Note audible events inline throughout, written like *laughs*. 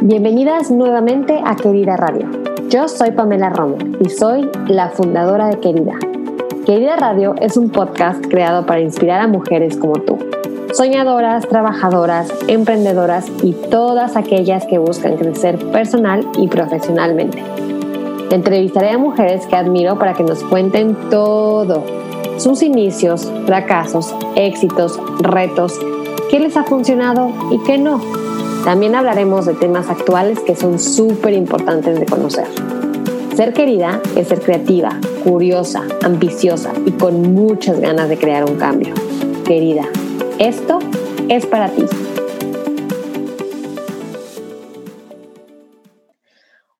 Bienvenidas nuevamente a Querida Radio. Yo soy Pamela Romo y soy la fundadora de Querida. Querida Radio es un podcast creado para inspirar a mujeres como tú, soñadoras, trabajadoras, emprendedoras y todas aquellas que buscan crecer personal y profesionalmente. Entrevistaré a mujeres que admiro para que nos cuenten todo, sus inicios, fracasos, éxitos, retos, qué les ha funcionado y qué no también hablaremos de temas actuales que son súper importantes de conocer. Ser querida es ser creativa, curiosa, ambiciosa y con muchas ganas de crear un cambio. Querida, esto es para ti.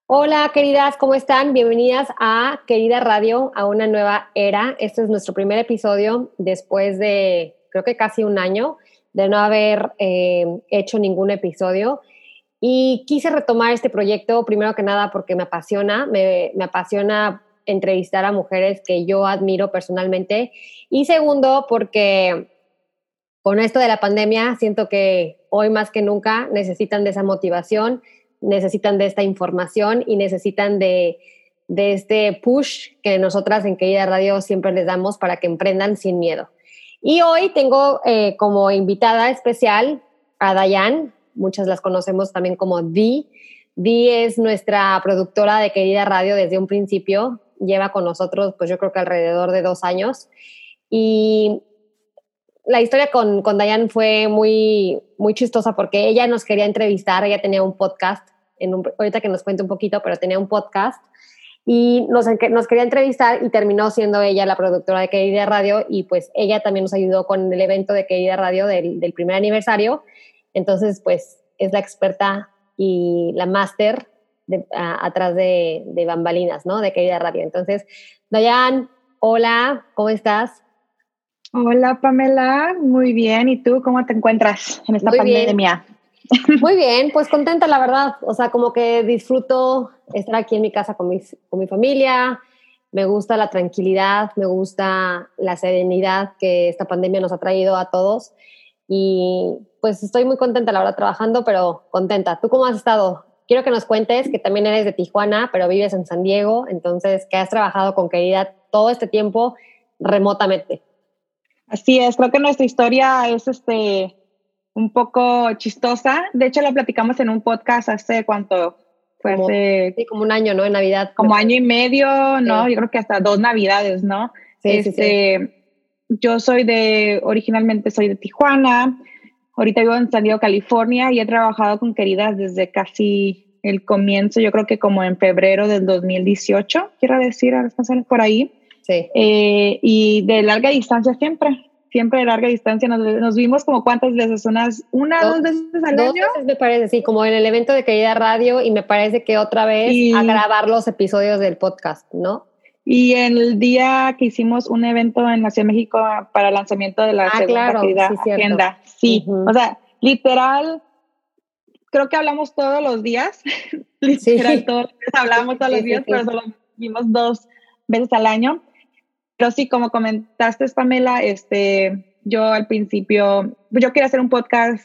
Hola queridas, ¿cómo están? Bienvenidas a Querida Radio, a una nueva era. Este es nuestro primer episodio después de creo que casi un año de no haber eh, hecho ningún episodio. Y quise retomar este proyecto, primero que nada, porque me apasiona, me, me apasiona entrevistar a mujeres que yo admiro personalmente. Y segundo, porque con esto de la pandemia siento que hoy más que nunca necesitan de esa motivación, necesitan de esta información y necesitan de, de este push que nosotras en Querida Radio siempre les damos para que emprendan sin miedo. Y hoy tengo eh, como invitada especial a Dayan, muchas las conocemos también como Di. Di es nuestra productora de Querida Radio desde un principio, lleva con nosotros pues yo creo que alrededor de dos años. Y la historia con, con Dayan fue muy, muy chistosa porque ella nos quería entrevistar, ella tenía un podcast, en ahorita que nos cuente un poquito, pero tenía un podcast y nos, nos quería entrevistar y terminó siendo ella la productora de Querida Radio y pues ella también nos ayudó con el evento de Querida Radio del, del primer aniversario. Entonces, pues es la experta y la máster atrás de, de, bambalinas, ¿no? De Querida Radio. Entonces, Dayan, hola, ¿cómo estás? Hola, Pamela, muy bien. ¿Y tú cómo te encuentras en esta pandemia? Muy bien, pues contenta la verdad. O sea, como que disfruto estar aquí en mi casa con, con mi familia. Me gusta la tranquilidad, me gusta la serenidad que esta pandemia nos ha traído a todos. Y pues estoy muy contenta, la verdad, trabajando, pero contenta. ¿Tú cómo has estado? Quiero que nos cuentes que también eres de Tijuana, pero vives en San Diego, entonces que has trabajado con Querida todo este tiempo remotamente. Así es, creo que nuestra historia es este un poco chistosa. De hecho, lo platicamos en un podcast hace cuánto fue como, sí, como un año, ¿no? En Navidad. Como año y medio, ¿no? Yo creo que hasta dos Navidades, ¿no? Sí, este, Yo soy de, originalmente soy de Tijuana, ahorita vivo en San Diego, California, y he trabajado con Queridas desde casi el comienzo, yo creo que como en febrero del 2018, quiero decir, a las por ahí. Sí. Eh, y de larga distancia siempre siempre de larga distancia. Nos, vimos como cuántas veces, unas una, dos, dos veces al dos Veces me parece, sí, como en el evento de Querida Radio y me parece que otra vez a grabar los episodios del podcast, ¿no? Y en el día que hicimos un evento en la Ciudad de México para el lanzamiento de la ah, segunda claro, sí, agenda. Sí, o sea, literal, creo que hablamos todos los días. *laughs* literal, todos los días hablamos todos los días, pero solo vimos dos veces al año. Pero sí, como comentaste, Pamela, este, yo al principio, yo quería hacer un podcast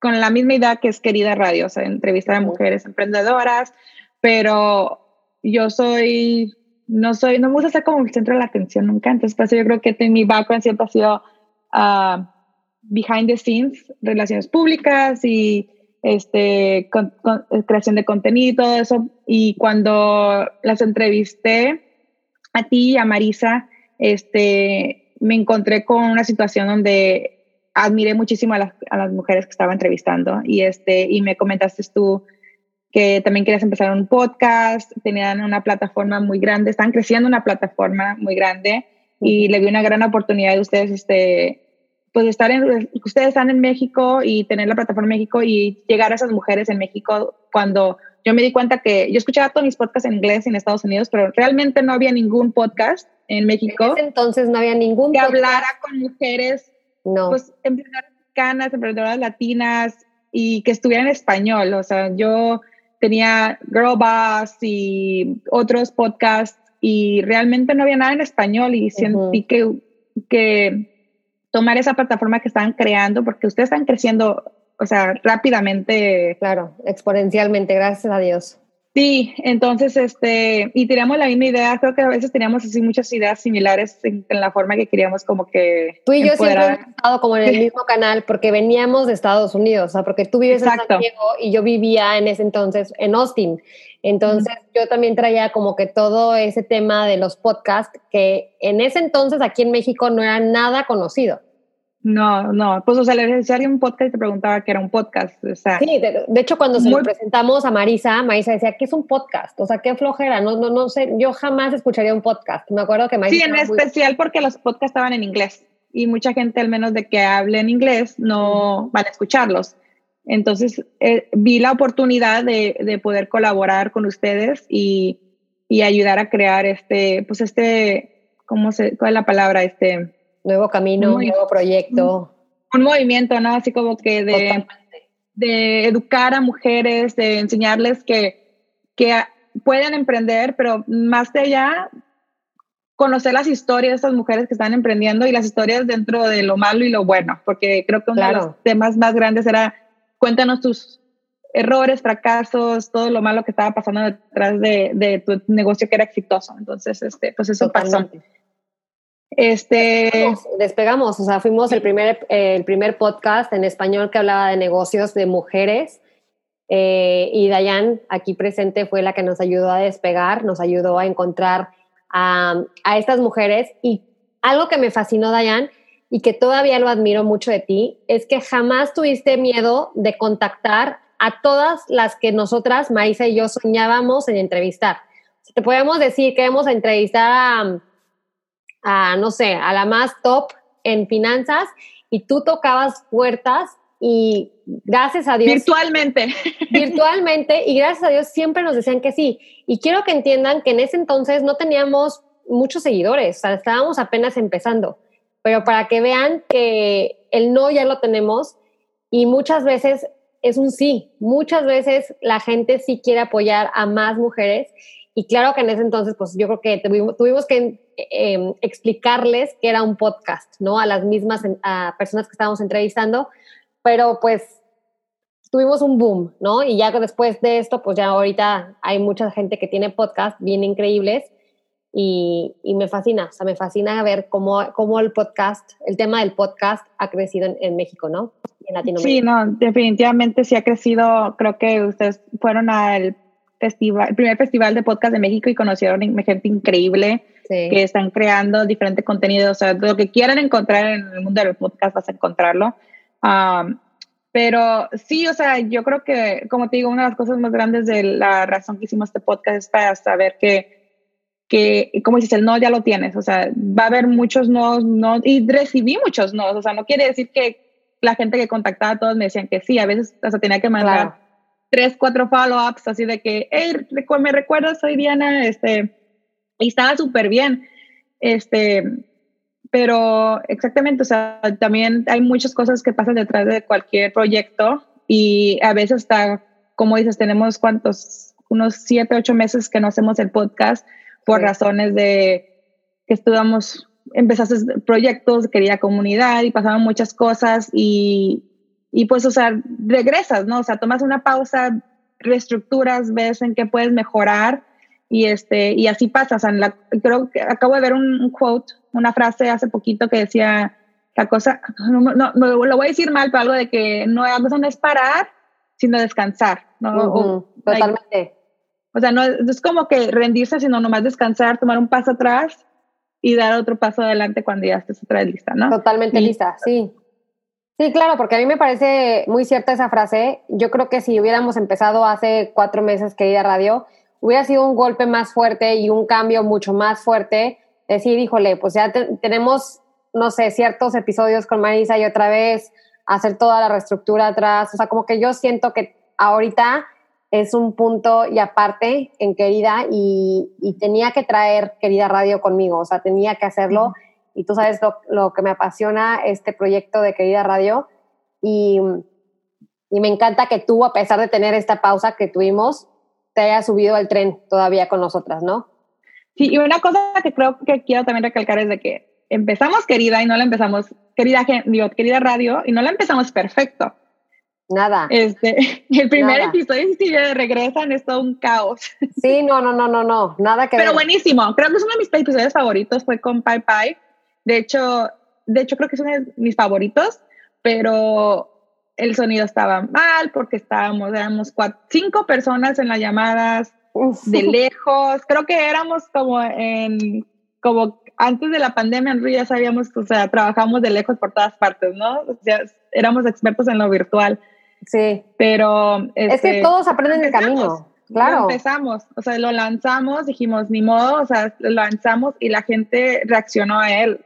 con la misma idea que es Querida Radio, o sea, entrevistar a mujeres emprendedoras, pero yo soy, no soy, no me gusta ser como el centro de la atención nunca, entonces pues yo creo que mi background siempre ha sido uh, behind the scenes, relaciones públicas y este, creación de contenido y todo eso. Y cuando las entrevisté a ti y a Marisa, este, me encontré con una situación donde admiré muchísimo a las, a las, mujeres que estaba entrevistando y, este, y me comentaste tú que también querías empezar un podcast, tenían una plataforma muy grande, están creciendo una plataforma muy grande y le vi una gran oportunidad de ustedes, este, pues estar en, ustedes están en México y tener la plataforma en México y llegar a esas mujeres en México cuando yo me di cuenta que yo escuchaba todos mis podcasts en inglés en Estados Unidos, pero realmente no había ningún podcast en México. En entonces no había ningún que hablara con mujeres, no. pues emprendedoras mexicanas, emprendedoras latinas y que estuviera en español. O sea, yo tenía Girl Boss y otros podcasts y realmente no había nada en español y sentí que, que tomar esa plataforma que estaban creando, porque ustedes están creciendo o sea, rápidamente. Claro, exponencialmente, gracias a Dios. Sí, entonces, este, y teníamos la misma idea, creo que a veces teníamos así muchas ideas similares en, la forma que queríamos como que... Tú y yo siempre hemos estado como en el mismo canal porque veníamos de Estados Unidos, o sea, porque tú vives en San Diego y yo vivía en ese entonces en Austin. Entonces yo también traía como que todo ese tema de los podcasts que en ese entonces aquí en México no era nada conocido. No, no, pues o sea, le decía un podcast y te preguntaba que era un podcast. O sea, sí, de, hecho cuando se lo presentamos a Marisa, Marisa decía, ¿qué es un podcast? O sea, qué flojera, no, no, no sé, yo jamás escucharía un podcast. Me acuerdo que Marisa... Sí, en especial porque los podcasts estaban en inglés y mucha gente, al menos de que hable en inglés, no van a escucharlos. Entonces, eh, vi la oportunidad de, de, poder colaborar con ustedes y, y ayudar a crear este, pues este, ¿cómo se, cuál es la palabra? Este Nuevo camino, nuevo proyecto. Un, movimiento, ¿no? Así como que de, de educar a mujeres, de enseñarles que, que pueden emprender, pero más de allá, conocer las historias de estas mujeres que están emprendiendo y las historias dentro de lo malo y lo bueno, porque creo que uno de los temas más grandes era cuéntanos tus errores, fracasos, todo lo malo que estaba pasando detrás de, de tu negocio que era exitoso. Entonces, este, pues eso pasó. Este, despegamos, o sea, fuimos el primer, el primer podcast en español que hablaba de negocios de mujeres. Eh, y Dayan, aquí presente, fue la que nos ayudó a despegar, nos ayudó a encontrar a, a estas mujeres. Y algo que me fascinó, Dayan, y que todavía lo admiro mucho de ti, es que jamás tuviste miedo de contactar a todas las que nosotras, Marisa y yo, soñábamos en entrevistar. Te podemos decir que hemos entrevistar a a, no sé, a la más top en finanzas y tú tocabas puertas y gracias a Dios. Virtualmente. Virtualmente y gracias a Dios siempre nos decían que sí. Y quiero que entiendan que en ese entonces no teníamos muchos seguidores, o sea, estábamos apenas empezando, pero para que vean que el no ya lo tenemos y muchas veces es un sí, muchas veces la gente sí quiere apoyar a más mujeres y claro que en ese entonces, pues yo creo que tuvimos, que em, explicarles que era un podcast, ¿no? A las mismas personas que estábamos entrevistando, pero pues tuvimos un boom, ¿no? Y ya después de esto, pues ya ahorita hay mucha gente que tiene podcast bien increíbles y, me fascina, o sea, me fascina ver cómo, cómo el podcast, el tema del podcast ha crecido en, en México, ¿no? En Latinoamérica. Sí, no, definitivamente sí ha crecido. Creo que ustedes fueron al festival, el primer festival de podcast de México y conocieron gente increíble que están creando diferente contenido. O sea, lo que quieran encontrar en el mundo del podcast vas a encontrarlo. pero sí, o sea, yo creo que, como te digo, una de las cosas más grandes de la razón que hicimos este podcast es para saber que, que como dices, el no ya lo tienes. O sea, va a haber muchos no, no, y recibí muchos no. O sea, no quiere decir que la gente que contactaba a todos me decían que sí, a veces o sea, tenía que mandar tres, cuatro follow-ups, así de que, hey, me recuerdas, soy Diana, este, y estaba súper bien, este, pero exactamente, o sea, también hay muchas cosas que pasan detrás de cualquier proyecto y a veces está, como dices, tenemos cuántos, unos siete, ocho meses que no hacemos el podcast por razones de que estuvimos, empezaste proyectos, quería comunidad y pasaban muchas cosas y, y pues, o sea, regresas, ¿no? O sea, tomas una pausa, reestructuras, ves en qué puedes mejorar y, este, y así pasa. O sea, creo que acabo de ver un, quote, una frase hace poquito que decía la cosa, no, no, lo voy a decir mal, pero algo de que no, no es parar, sino descansar, ¿no? totalmente. o sea, no es como que rendirse, sino nomás descansar, tomar un paso atrás y dar otro paso adelante cuando ya estés otra vez lista, ¿no? Totalmente lista, sí. Sí, claro, porque a mí me parece muy cierta esa frase. Yo creo que si hubiéramos empezado hace cuatro meses, querida radio, hubiera sido un golpe más fuerte y un cambio mucho más fuerte. Decir, híjole, pues ya tenemos, no sé, ciertos episodios con Marisa y otra vez hacer toda la reestructura atrás. O sea, como que yo siento que ahorita es un punto y aparte en querida y, y tenía que traer querida radio conmigo. O sea, tenía que hacerlo y tú sabes lo, que me apasiona este proyecto de Querida Radio y, y, me encanta que tú, a pesar de tener esta pausa que tuvimos, te hayas subido al tren todavía con nosotras, ¿no? Sí, y una cosa que creo que quiero también recalcar es de que empezamos Querida y no la empezamos, Querida, digo, querida Radio, y no la empezamos perfecto. Nada. Este, *laughs* el primer episodio, si regresan, es todo un caos. Sí, no, no, no, no, no, nada que Pero buenísimo. Creo que es uno de mis episodios favoritos, fue con Pai Pai. De hecho, de hecho, creo que es uno de mis favoritos, pero el sonido estaba mal porque estábamos, éramos cuatro, cinco personas en las llamadas de lejos. Creo que éramos como en, como antes de la pandemia, ya sabíamos, o sea, trabajamos de lejos por todas partes, ¿no? O sea, éramos expertos en lo virtual. Sí. Pero... es que este, todos aprenden el camino. Claro. empezamos, o sea, lo lanzamos, dijimos, ni modo, o sea, lo lanzamos y la gente reaccionó a él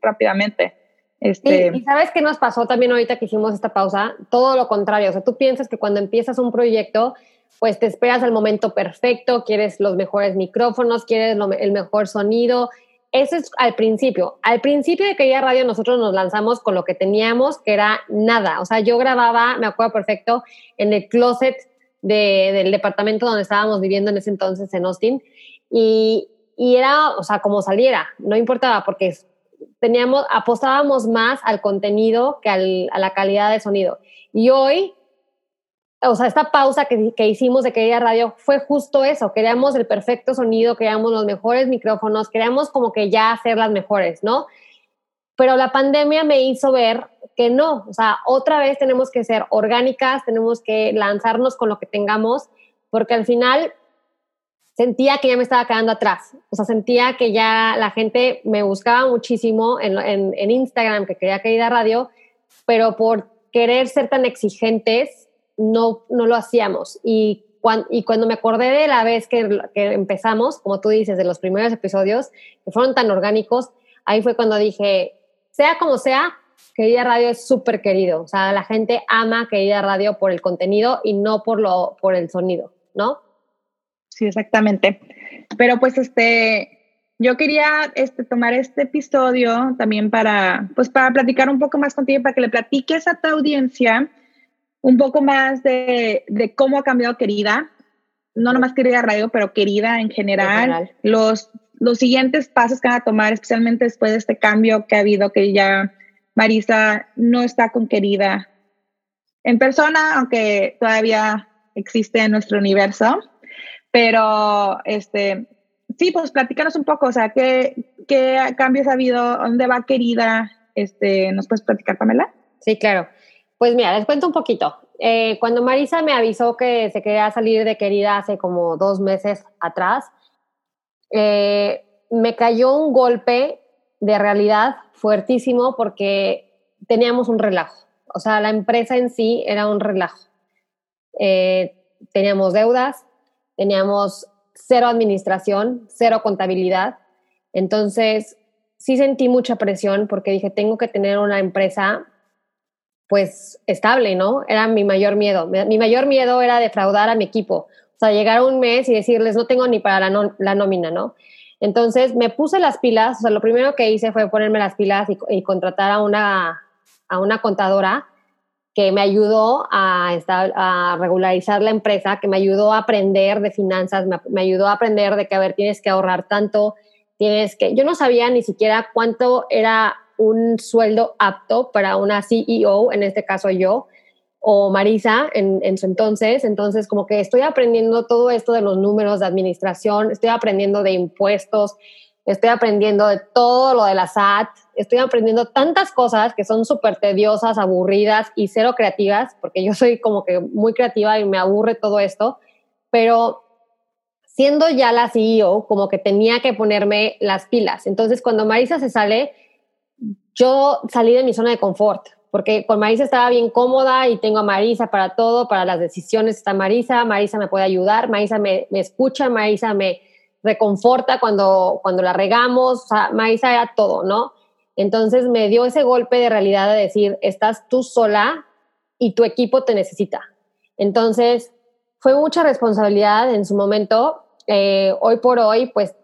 rápidamente. Este... Y, sabes qué nos pasó también ahorita que hicimos esta pausa? Todo lo contrario, o sea, tú piensas que cuando empiezas un proyecto, pues te esperas al momento perfecto, quieres los mejores micrófonos, quieres el mejor sonido. Eso es al principio. Al principio de Querida Radio nosotros nos lanzamos con lo que teníamos, que era nada. O sea, yo grababa, me acuerdo perfecto, en el closet del departamento donde estábamos viviendo en ese entonces en Austin. Y, y era, o sea, como saliera, no importaba, porque teníamos, apostábamos más al contenido que a la calidad de sonido. Y hoy, o sea, esta pausa que, que hicimos de Querida Radio fue justo eso. Queríamos el perfecto sonido, queríamos los mejores micrófonos, queríamos como que ya hacer las mejores, ¿no? Pero la pandemia me hizo ver que no, o sea, otra vez tenemos que ser orgánicas, tenemos que lanzarnos con lo que tengamos, porque al final sentía que ya me estaba quedando atrás. O sea, sentía que ya la gente me buscaba muchísimo en, en, Instagram, que quería que radio, pero por querer ser tan exigentes, no, no lo hacíamos. Y, y cuando me acordé de la vez que, que empezamos, como tú dices, de los primeros episodios, que fueron tan orgánicos, ahí fue cuando dije, sea como sea, Querida Radio es súper querido. O sea, la gente ama Querida Radio por el contenido y no por, lo, por el sonido, ¿no? Sí, exactamente. Pero pues este, yo quería este, tomar este episodio también para, pues para platicar un poco más contigo, para que le platiques a tu audiencia un poco más de, de cómo ha cambiado Querida, no nomás Querida Radio, pero Querida en general, Los, los siguientes pasos que van a tomar, especialmente después de este cambio que ha habido, que ya Marisa no está con Querida en persona, aunque todavía existe en nuestro universo. Pero, este, sí, pues platícanos un poco, o sea, ¿qué, qué cambios ha habido? ¿Dónde va querida? Este, ¿Nos puedes platicar, Pamela? Sí, claro. Pues mira, les cuento un poquito. Eh, cuando Marisa me avisó que se quería salir de querida hace como dos meses atrás, eh, me cayó un golpe de realidad fuertísimo porque teníamos un relajo. O sea, la empresa en sí era un relajo. Eh, teníamos deudas, teníamos cero administración, cero contabilidad. Entonces, sí sentí mucha presión porque dije, tengo que tener una empresa pues estable, ¿no? Era mi mayor miedo. Mi mayor miedo era defraudar a mi equipo. O sea, llegar un mes y decirles, no tengo ni para la, nómina, ¿no? Entonces me puse las pilas, o sea, lo primero que hice fue ponerme las pilas y, contratar a una, a una contadora que me ayudó a, regularizar la empresa, que me ayudó a aprender de finanzas, me, ayudó a aprender de que, a ver, tienes que ahorrar tanto, tienes que... Yo no sabía ni siquiera cuánto era un sueldo apto para una CEO, en este caso yo, o Marisa en, en, su entonces. Entonces, como que estoy aprendiendo todo esto de los números de administración, estoy aprendiendo de impuestos, estoy aprendiendo de todo lo de la SAT, estoy aprendiendo tantas cosas que son súper tediosas, aburridas y cero creativas, porque yo soy como que muy creativa y me aburre todo esto, pero siendo ya la CEO, como que tenía que ponerme las pilas. Entonces, cuando Marisa se sale, yo salí de mi zona de confort, porque con Marisa estaba bien cómoda y tengo a Marisa para todo, para las decisiones está Marisa, Marisa me puede ayudar, Marisa me, me escucha, Marisa me reconforta cuando, cuando la regamos, o sea, Marisa era todo, ¿no? Entonces me dio ese golpe de realidad de decir, estás tú sola y tu equipo te necesita. Entonces fue mucha responsabilidad en su momento. Eh, hoy por hoy, pues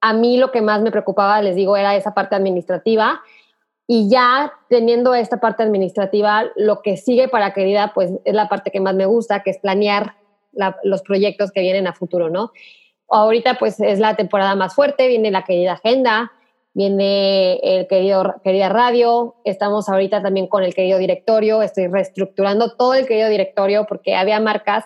a mí lo que más me preocupaba, les digo, era esa parte administrativa. Y ya teniendo esta parte administrativa, lo que sigue para querida, pues es la parte que más me gusta, que es planear los proyectos que vienen a futuro, ¿no? Ahorita pues es la temporada más fuerte, viene la querida agenda, viene el querido, querida radio, estamos ahorita también con el querido directorio, estoy reestructurando todo el querido directorio porque había marcas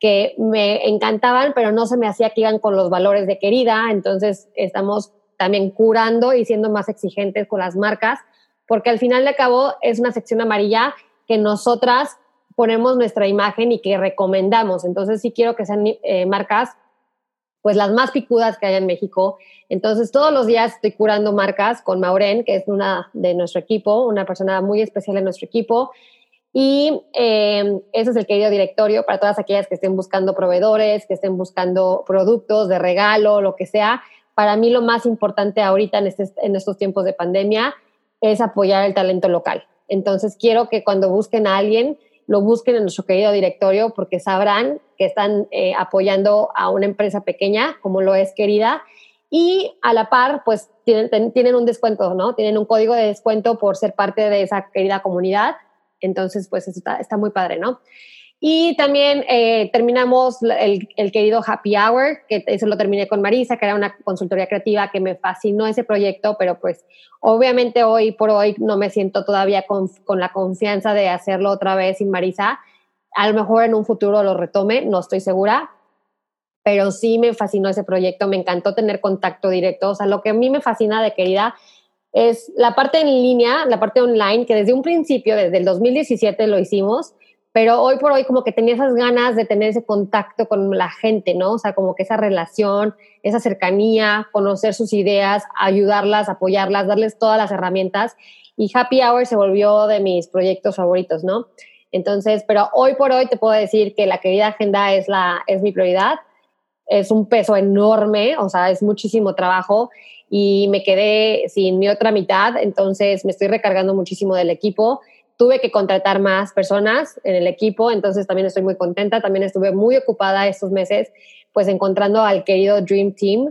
que me encantaban, pero no se me hacía que iban con los valores de querida, entonces estamos también curando y siendo más exigentes con las marcas, porque al final de cabo es una sección amarilla que nosotras ponemos nuestra imagen y que recomendamos. Entonces sí quiero que sean eh, marcas pues las más picudas que hay en México. Entonces todos los días estoy curando marcas con Maureen, que es una de nuestro equipo, una persona muy especial en nuestro equipo. Y eh, ese es el querido directorio para todas aquellas que estén buscando proveedores, que estén buscando productos de regalo, lo que sea. Para mí lo más importante ahorita en, este, en estos tiempos de pandemia es apoyar el talento local. Entonces quiero que cuando busquen a alguien, lo busquen en nuestro querido directorio porque sabrán que están eh, apoyando a una empresa pequeña como lo es querida y a la par pues tienen, tienen un descuento, ¿no? Tienen un código de descuento por ser parte de esa querida comunidad. Entonces pues eso está, está muy padre, ¿no? Y también eh, terminamos el, querido Happy Hour, que eso lo terminé con Marisa, que era una consultoría creativa que me fascinó ese proyecto, pero pues obviamente hoy por hoy no me siento todavía con, con la confianza de hacerlo otra vez sin Marisa. A lo mejor en un futuro lo retome, no estoy segura, pero sí me fascinó ese proyecto, me encantó tener contacto directo. O sea, lo que a mí me fascina de querida es la parte en línea, la parte online, que desde un principio, desde el 2017 lo hicimos pero hoy por hoy como que tenía esas ganas de tener ese contacto con la gente, ¿no? O sea, como que esa relación, esa cercanía, conocer sus ideas, ayudarlas, apoyarlas, darles todas las herramientas. Y Happy Hour se volvió de mis proyectos favoritos, ¿no? Entonces, pero hoy por hoy te puedo decir que la querida agenda es, la, es mi prioridad. Es un peso enorme, o sea, es muchísimo trabajo y me quedé sin mi otra mitad, entonces me estoy recargando muchísimo del equipo tuve que contratar más personas en el equipo, entonces también estoy muy contenta, también estuve muy ocupada estos meses, pues encontrando al querido Dream Team,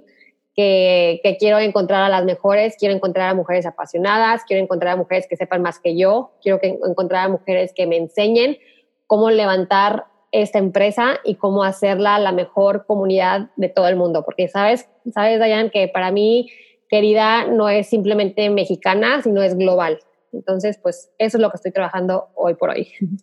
que, quiero encontrar a las mejores, quiero encontrar a mujeres apasionadas, quiero encontrar a mujeres que sepan más que yo, quiero encontrar a mujeres que me enseñen cómo levantar esta empresa y cómo hacerla la mejor comunidad de todo el mundo, porque sabes, sabes, Dayan, que para mí, querida, no es simplemente mexicana, sino es global. Entonces, pues eso es lo que estoy trabajando hoy por hoy. *laughs*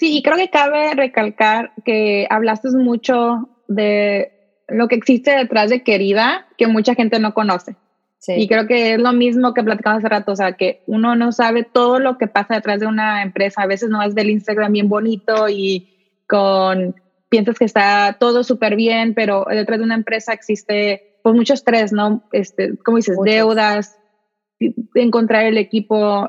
Sí, y creo que cabe recalcar que hablaste mucho de lo que existe detrás de Querida, que mucha gente no conoce. Sí. Y creo que es lo mismo que platicamos hace rato, o sea, que uno no sabe todo lo que pasa detrás de una empresa. A veces no es del Instagram bien bonito y con piensas que está todo súper bien, pero detrás de una empresa existe pues mucho estrés, ¿no? Este, como dices, deudas, encontrar el equipo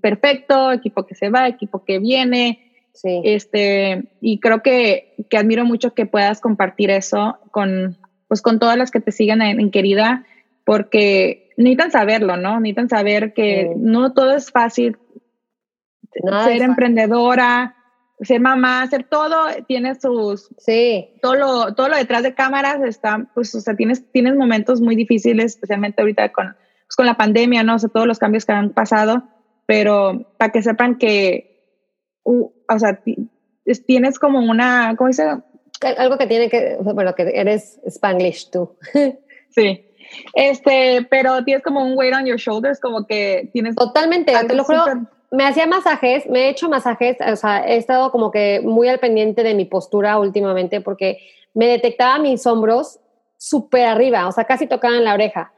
perfecto, equipo que se va, equipo que viene. Sí. Este, y creo que, que, admiro mucho que puedas compartir eso con, pues, con todas las que te sigan en, Querida, porque necesitan saberlo, ¿no? Necesitan saber que no todo es fácil. ser emprendedora, ser mamá, hacer todo, tiene sus... Sí. Todo lo, todo lo detrás de cámaras está, pues, o sea, tienes, tienes momentos muy difíciles, especialmente ahorita con pues, con la pandemia, ¿no? O sea, todos los cambios que han pasado, pero para que sepan que, o sea, tienes como una, ¿cómo dice? Algo que tiene que, bueno, que eres Spanglish tú. *laughs* sí. Este, pero tienes como un weight on your shoulders, como que tienes... Totalmente, te lo juro. Me hacía masajes, me he hecho masajes, o sea, he estado como que muy al pendiente de mi postura últimamente porque me detectaba mis hombros súper arriba, o sea, casi tocaban la oreja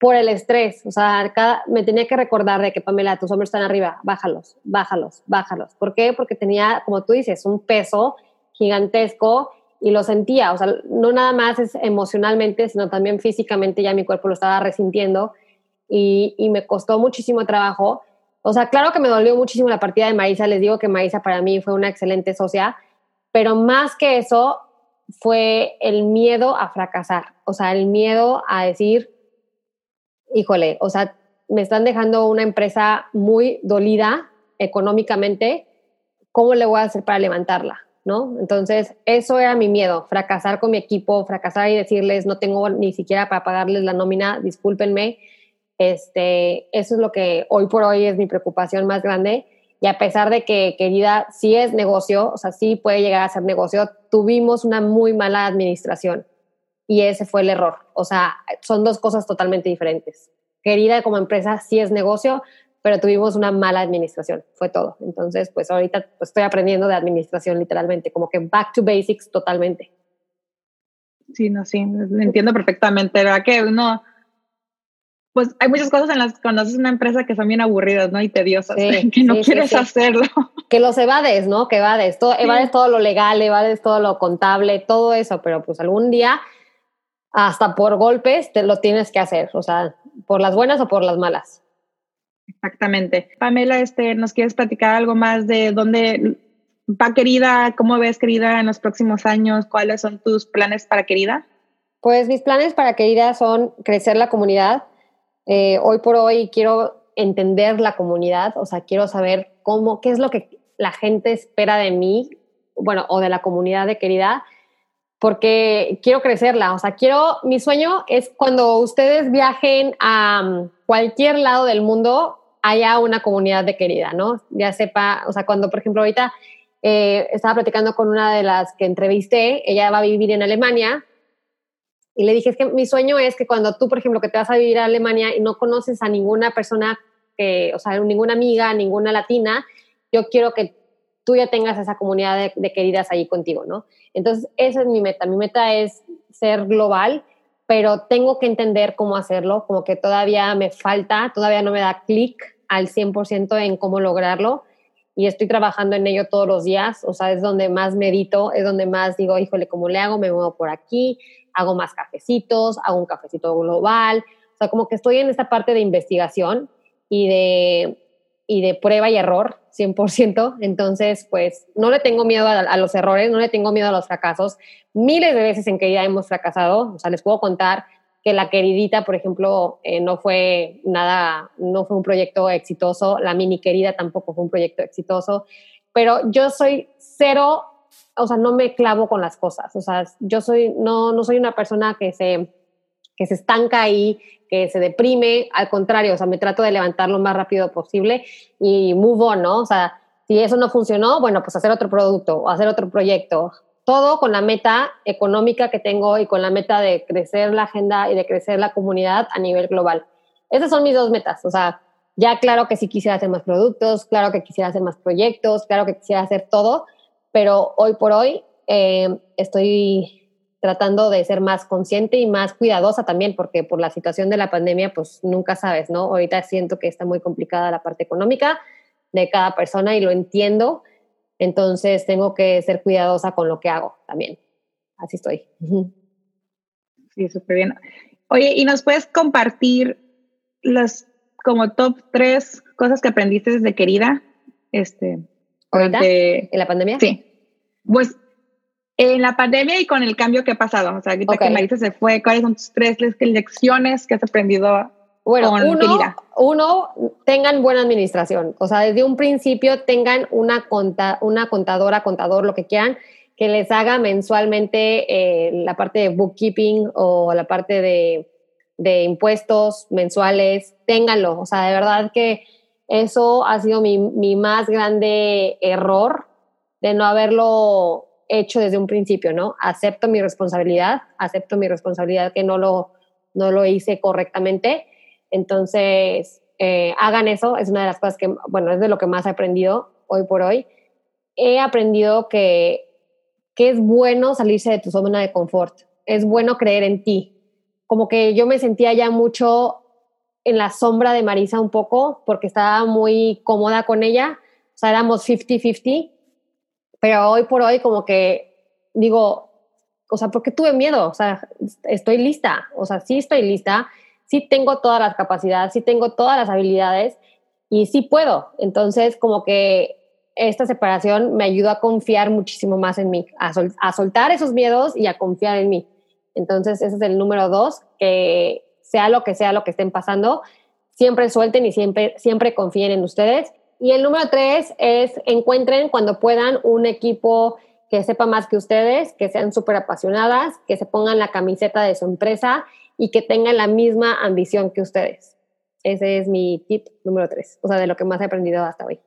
por el estrés. O sea, cada, me tenía que recordar de que, Pamela, tus hombros están arriba, bájalos, bájalos, bájalos. ¿Por qué? Porque tenía, como tú dices, un peso gigantesco y lo sentía. O sea, no nada más es emocionalmente, sino también físicamente ya mi cuerpo lo estaba resintiendo y, y me costó muchísimo trabajo. O sea, claro que me dolió muchísimo la partida de Marisa. Les digo que Marisa para mí fue una excelente socia, pero más que eso fue el miedo a fracasar. O sea, el miedo a decir, híjole, o sea, me están dejando una empresa muy dolida económicamente, ¿cómo le voy a hacer para levantarla? ¿No? Entonces, eso era mi miedo, fracasar con mi equipo, fracasar y decirles, no tengo ni siquiera para pagarles la nómina, discúlpenme. Este, eso es lo que hoy por hoy es mi preocupación más grande. Y a pesar de que, querida, sí es negocio, o sea, sí puede llegar a ser negocio, tuvimos una muy mala administración y ese fue el error. O sea, son dos cosas totalmente diferentes. Querida como empresa sí es negocio, pero tuvimos una mala administración, fue todo. Entonces, pues ahorita pues, estoy aprendiendo de administración literalmente, como que back to basics totalmente. Sí, no, sí, entiendo perfectamente, ¿verdad? Que uno, pues hay muchas cosas en las cuando haces una empresa que son bien aburridas, ¿no? Y tediosas, *laughs* que no quieres hacerlo. Que los evades, ¿no? Que evades, todo, evades todo lo legal, evades todo lo contable, todo eso, pero pues algún día, hasta por golpes, te lo tienes que hacer, o sea, por las buenas o por las malas. Exactamente. Pamela, este, ¿nos quieres platicar algo más de dónde va querida? ¿Cómo ves querida en los próximos años? ¿Cuáles son tus planes para querida? Pues mis planes para querida son crecer la comunidad. Eh, hoy por hoy quiero entender la comunidad, o sea, quiero saber cómo, qué es lo que la gente espera de mí, bueno, o de la comunidad de querida, porque quiero crecerla, o sea, quiero, mi sueño es cuando ustedes viajen a mm, cualquier lado del mundo, haya una comunidad de querida, ¿no? Ya sepa, o sea, cuando, por ejemplo, ahorita eh, estaba platicando con una de las que entrevisté, ella va a vivir en Alemania, y le dije, es que mi sueño es que cuando tú, por ejemplo, que te vas a vivir a Alemania y no conoces a ninguna persona, que, o sea, ninguna amiga, ninguna latina, yo quiero que tú ya tengas esa comunidad de, queridas ahí contigo, ¿no? Entonces, esa es mi meta. Mi meta es ser global pero tengo que entender cómo hacerlo, como que todavía me falta, todavía no me da clic al 100% en cómo lograrlo y estoy trabajando en ello todos los días, o sea, es donde más medito, es donde más digo, híjole, ¿cómo le hago? Me muevo por aquí, hago más cafecitos, hago un cafecito global, o sea, como que estoy en esta parte de investigación y de, y de prueba y error 100%, entonces pues no le tengo miedo a, los errores, no le tengo miedo a los fracasos. Miles de veces en que ya hemos fracasado, o sea, les puedo contar que la queridita, por ejemplo, eh, no fue nada, no fue un proyecto exitoso, la mini querida tampoco fue un proyecto exitoso, pero yo soy cero, o sea, no me clavo con las cosas, o sea, yo soy, no, no soy una persona que se, que se estanca ahí, que se deprime, al contrario, o sea, me trato de levantar lo más rápido posible y move on, ¿no? O sea, si eso no funcionó, bueno, pues hacer otro producto o hacer otro proyecto. Todo con la meta económica que tengo y con la meta de crecer la agenda y de crecer la comunidad a nivel global. Esas son mis dos metas. O sea, ya claro que sí quisiera hacer más productos, claro que quisiera hacer más proyectos, claro que quisiera hacer todo, pero hoy por hoy eh, estoy tratando de ser más consciente y más cuidadosa también, porque por la situación de la pandemia, pues nunca sabes, ¿no? Ahorita siento que está muy complicada la parte económica de cada persona y lo entiendo, entonces tengo que ser cuidadosa con lo que hago también. Así estoy. Sí, súper bien. Oye, ¿y nos puedes compartir las como top tres cosas que aprendiste desde querida? Este, ¿En la pandemia? Sí. Pues en la pandemia y con el cambio que ha pasado, o sea, ahorita que Marisa se fue, ¿cuáles son tus tres lecciones que has aprendido bueno, uno, uno, tengan buena administración. O sea, desde un principio tengan una, conta, una contadora, contador, lo que quieran, que les haga mensualmente eh, la parte de bookkeeping o la parte de, de, impuestos mensuales. Ténganlo. O sea, de verdad que eso ha sido mi, mi más grande error de no haberlo hecho desde un principio, ¿no? Acepto mi responsabilidad, acepto mi responsabilidad que no lo, no lo hice correctamente. Entonces, eh, hagan eso, es una de las cosas que, bueno, es de lo que más he aprendido hoy por hoy. He aprendido que, que es bueno salirse de tu zona de confort, es bueno creer en ti. Como que yo me sentía ya mucho en la sombra de Marisa un poco, porque estaba muy cómoda con ella, o sea, éramos 50-50 pero hoy por hoy como que digo, o sea, ¿por qué tuve miedo? O sea, estoy lista, o sea, sí estoy lista, sí tengo todas las capacidades, sí tengo todas las habilidades y sí puedo. Entonces, como que esta separación me ayudó a confiar muchísimo más en mí, a, a soltar esos miedos y a confiar en mí. Entonces, ese es el número dos, que sea lo que sea lo que estén pasando, siempre suelten y siempre, siempre confíen en ustedes y el número tres es encuentren cuando puedan un equipo que sepa más que ustedes, que sean súper apasionadas, que se pongan la camiseta de su empresa y que tengan la misma ambición que ustedes. Ese es mi tip número tres, o sea, de lo que más he aprendido hasta hoy.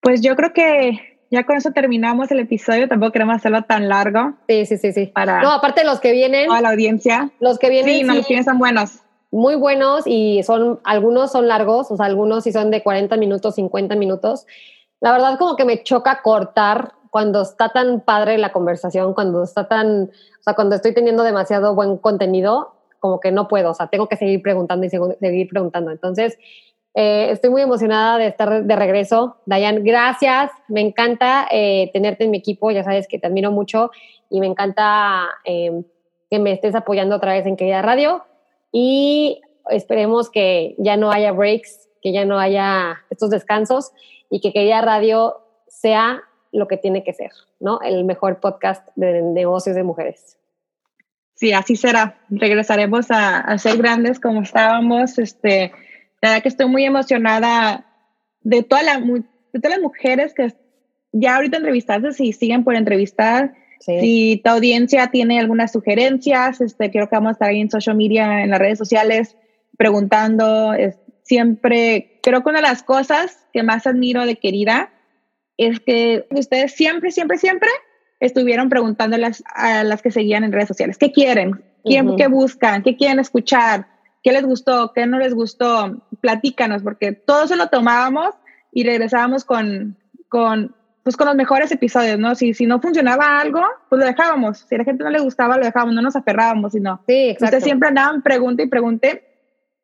Pues yo creo que ya con eso terminamos el episodio. Tampoco queremos hacerlo tan largo. Sí, sí, sí, sí. Para no, aparte los que vienen. A la audiencia. Los que vienen. Sí, no, los que vienen son buenos. Muy buenos y son, algunos son largos, o sea, algunos sí son de 40 minutos, 50 minutos. La verdad, como que me choca cortar cuando está tan padre la conversación, cuando está tan, o sea, cuando estoy teniendo demasiado buen contenido, como que no puedo, o sea, tengo que seguir preguntando y seguir preguntando. Entonces, eh, estoy muy emocionada de estar de regreso. Dayan, gracias. Me encanta eh, tenerte en mi equipo. Ya sabes que te admiro mucho y me encanta eh, que me estés apoyando otra vez en Querida Radio. Y esperemos que ya no haya breaks, que ya no haya estos descansos y que Querida Radio sea lo que tiene que ser, ¿no? El mejor podcast de negocios de mujeres. Sí, así será. Regresaremos a, a ser grandes como estábamos. Este, la verdad que estoy muy emocionada de, toda la, de todas las mujeres que ya ahorita entrevistaste, si siguen por entrevistar, si tu audiencia tiene algunas sugerencias, este, creo que vamos a estar ahí en social media, en las redes sociales, preguntando. siempre, creo que una de las cosas que más admiro de Querida es que ustedes siempre, siempre, siempre estuvieron preguntando a las que seguían en redes sociales, ¿qué quieren? ¿Qué buscan? ¿Qué quieren escuchar? ¿Qué les gustó? ¿Qué no les gustó? Platícanos, porque todo eso lo tomábamos y regresábamos con, con, pues con los mejores episodios, ¿no? Si, si no funcionaba algo, pues lo dejábamos. Si a la gente no le gustaba, lo dejábamos, no nos aferrábamos, sino. Sí, exacto. Ustedes siempre andaban pregunta y pregunte.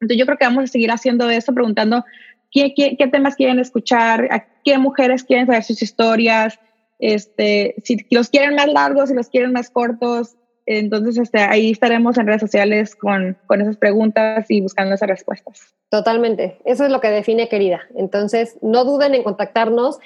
Entonces yo creo que vamos a seguir haciendo eso, preguntando qué, qué, qué temas quieren escuchar, a qué mujeres quieren saber sus historias, este, si los quieren más largos, si los quieren más cortos, entonces, este, ahí estaremos en redes sociales con, con esas preguntas y buscando esas respuestas. Totalmente. Eso es lo que define querida. Entonces, no duden en contactarnos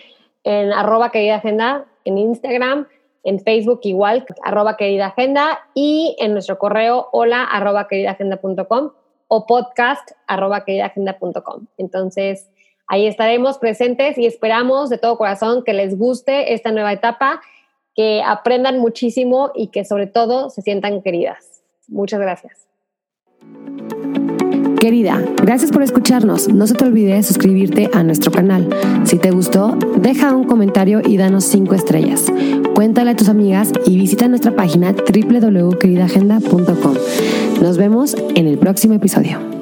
en arroba querida agenda, en Instagram, en Facebook igual, arroba querida agenda y en nuestro correo hola arroba queridaagenda.com o podcast arroba queridaagenda.com. Entonces, ahí estaremos presentes y esperamos de todo corazón que les guste esta nueva etapa que aprendan muchísimo y que sobre todo se sientan queridas. Muchas gracias. Querida, gracias por escucharnos. No se te olvide suscribirte a nuestro canal. Si te gustó, deja un comentario y danos 5 estrellas. Cuéntale a tus amigas y visita nuestra página www.queridaagenda.com. Nos vemos en el próximo episodio.